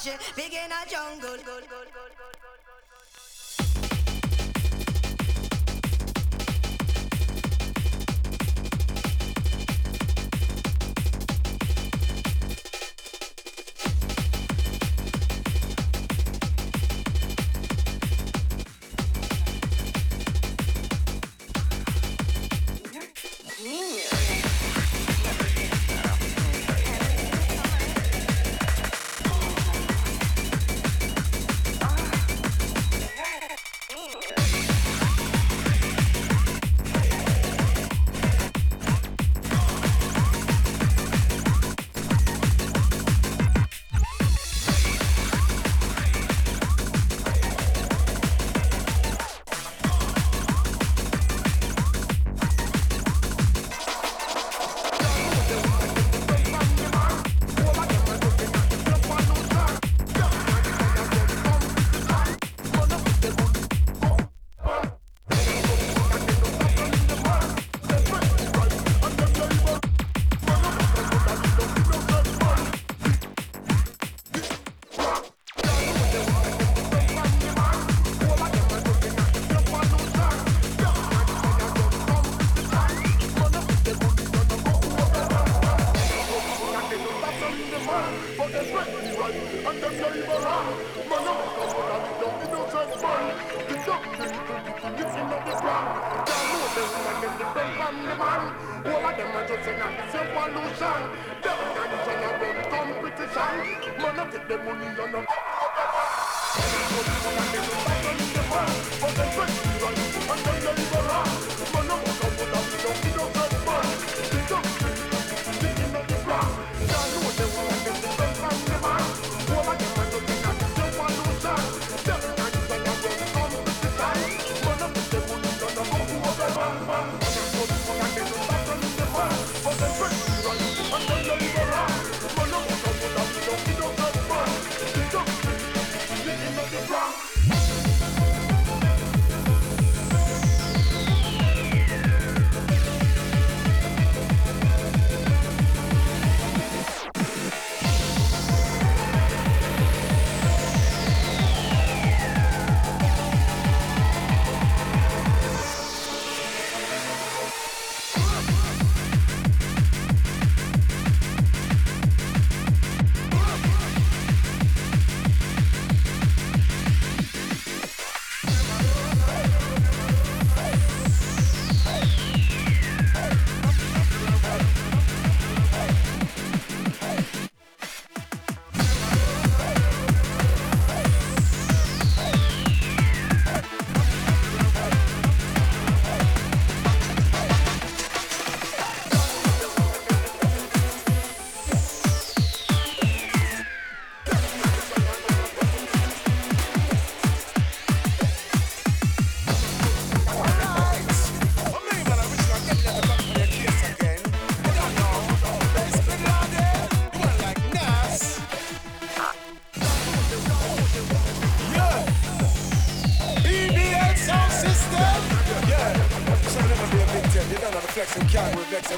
can watch it. Big in a jungle.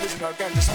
Can't vex. Original ganja smokers